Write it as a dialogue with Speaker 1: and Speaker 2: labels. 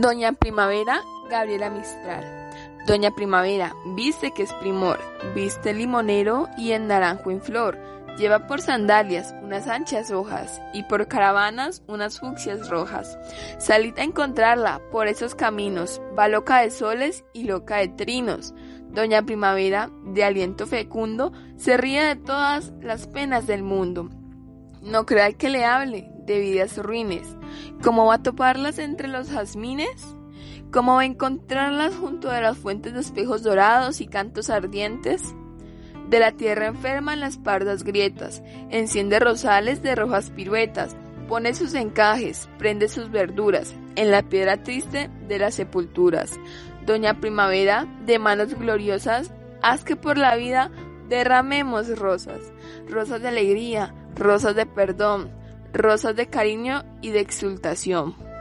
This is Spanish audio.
Speaker 1: Doña Primavera, Gabriela Mistral. Doña Primavera, viste que es primor, viste limonero y en naranjo en flor. Lleva por sandalias unas anchas hojas y por caravanas unas fucsias rojas. Salid a encontrarla por esos caminos, va loca de soles y loca de trinos. Doña Primavera, de aliento fecundo, se ríe de todas las penas del mundo. No crea que le hable de vidas ruines. ¿Cómo va a toparlas entre los jazmines? ¿Cómo va a encontrarlas junto a las fuentes de espejos dorados y cantos ardientes? De la tierra enferma en las pardas grietas, enciende rosales de rojas piruetas, pone sus encajes, prende sus verduras, en la piedra triste de las sepulturas. Doña Primavera, de manos gloriosas, haz que por la vida derramemos rosas, rosas de alegría, rosas de perdón, rosas de cariño y de exultación.